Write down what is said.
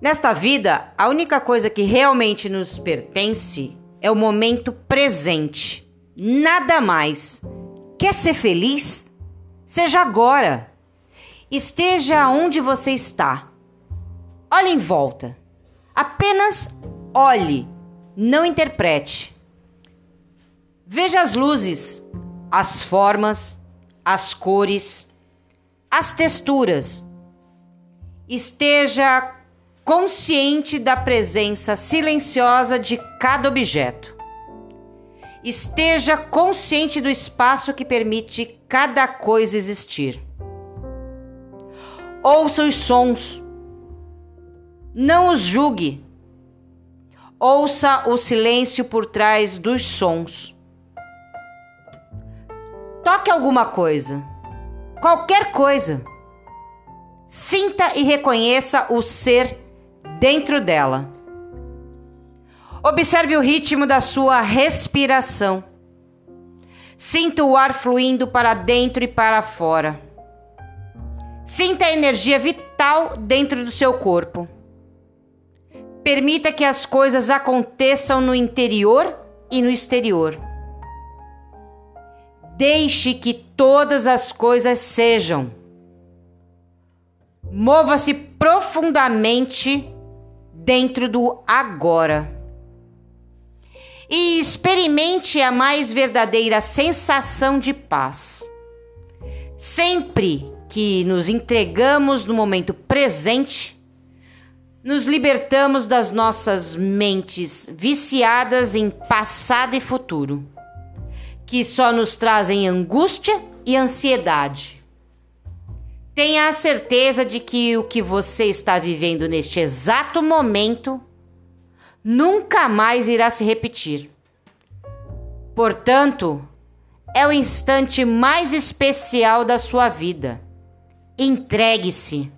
Nesta vida, a única coisa que realmente nos pertence é o momento presente. Nada mais. Quer ser feliz? Seja agora. Esteja onde você está. Olhe em volta. Apenas olhe, não interprete. Veja as luzes, as formas, as cores, as texturas. Esteja consciente da presença silenciosa de cada objeto. Esteja consciente do espaço que permite cada coisa existir. Ouça os sons. Não os julgue. Ouça o silêncio por trás dos sons. Toque alguma coisa. Qualquer coisa. Sinta e reconheça o ser dentro dela. Observe o ritmo da sua respiração. Sinta o ar fluindo para dentro e para fora. Sinta a energia vital dentro do seu corpo. Permita que as coisas aconteçam no interior e no exterior. Deixe que todas as coisas sejam. Mova-se profundamente dentro do agora. E experimente a mais verdadeira sensação de paz. Sempre que nos entregamos no momento presente, nos libertamos das nossas mentes viciadas em passado e futuro, que só nos trazem angústia e ansiedade. Tenha a certeza de que o que você está vivendo neste exato momento nunca mais irá se repetir. Portanto, é o instante mais especial da sua vida. Entregue-se.